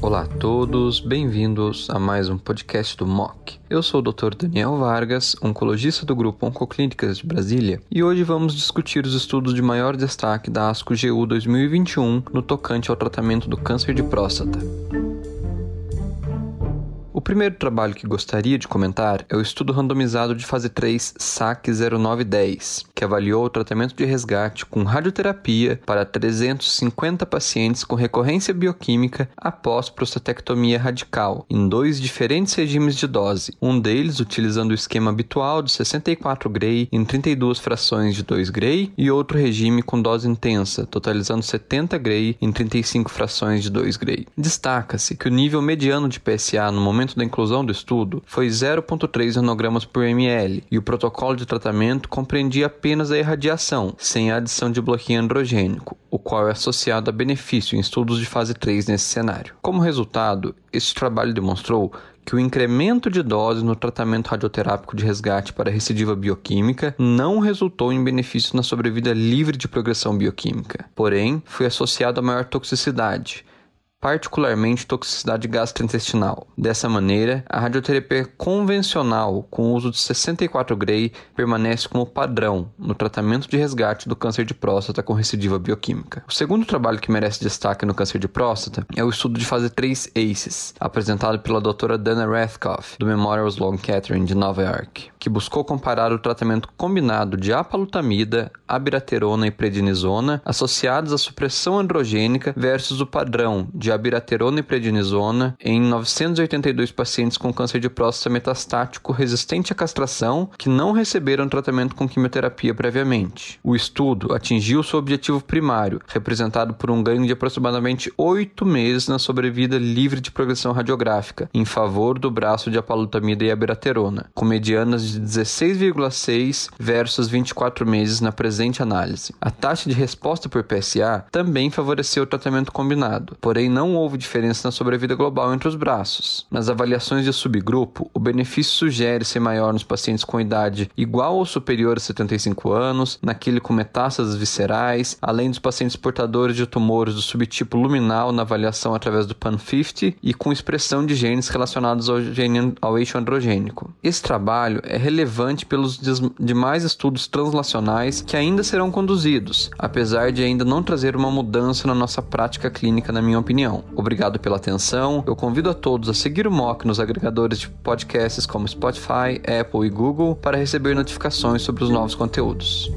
Olá a todos, bem-vindos a mais um podcast do MOC. Eu sou o Dr. Daniel Vargas, oncologista do grupo Oncoclínicas de Brasília, e hoje vamos discutir os estudos de maior destaque da ASCO-GU 2021 no tocante ao tratamento do câncer de próstata. O primeiro trabalho que gostaria de comentar é o estudo randomizado de fase 3 SAC 0910, que avaliou o tratamento de resgate com radioterapia para 350 pacientes com recorrência bioquímica após prostatectomia radical, em dois diferentes regimes de dose, um deles utilizando o esquema habitual de 64 Gray em 32 frações de 2 Gray e outro regime com dose intensa, totalizando 70 Gray em 35 frações de 2 Gray. Destaca-se que o nível mediano de PSA no momento da inclusão do estudo foi 0,3 nanogramas por ml e o protocolo de tratamento compreendia apenas a irradiação, sem a adição de bloqueio androgênico, o qual é associado a benefício em estudos de fase 3 nesse cenário. Como resultado, este trabalho demonstrou que o incremento de doses no tratamento radioterápico de resgate para recidiva bioquímica não resultou em benefícios na sobrevida livre de progressão bioquímica, porém foi associado a maior toxicidade, particularmente toxicidade gastrointestinal. Dessa maneira, a radioterapia convencional com o uso de 64 Gray permanece como padrão no tratamento de resgate do câncer de próstata com recidiva bioquímica. O segundo trabalho que merece destaque no câncer de próstata é o estudo de fase 3 ACES, apresentado pela doutora Dana Rathkoff, do Memorial Sloan Kettering de Nova York, que buscou comparar o tratamento combinado de apalutamida, abiraterona e prednisona associados à supressão androgênica versus o padrão de de abiraterona e prednisona em 982 pacientes com câncer de próstata metastático resistente à castração que não receberam tratamento com quimioterapia previamente. O estudo atingiu seu objetivo primário, representado por um ganho de aproximadamente 8 meses na sobrevida livre de progressão radiográfica, em favor do braço de apalutamida e abiraterona, com medianas de 16,6 versus 24 meses na presente análise. A taxa de resposta por PSA também favoreceu o tratamento combinado, porém não houve diferença na sobrevida global entre os braços. Nas avaliações de subgrupo, o benefício sugere ser maior nos pacientes com idade igual ou superior a 75 anos, naquele com metástases viscerais, além dos pacientes portadores de tumores do subtipo luminal na avaliação através do PAN50 e com expressão de genes relacionados ao, gene, ao eixo androgênico. Esse trabalho é relevante pelos demais estudos translacionais que ainda serão conduzidos, apesar de ainda não trazer uma mudança na nossa prática clínica, na minha opinião opinião. Obrigado pela atenção. Eu convido a todos a seguir o MOC nos agregadores de podcasts como Spotify, Apple e Google para receber notificações sobre os novos conteúdos.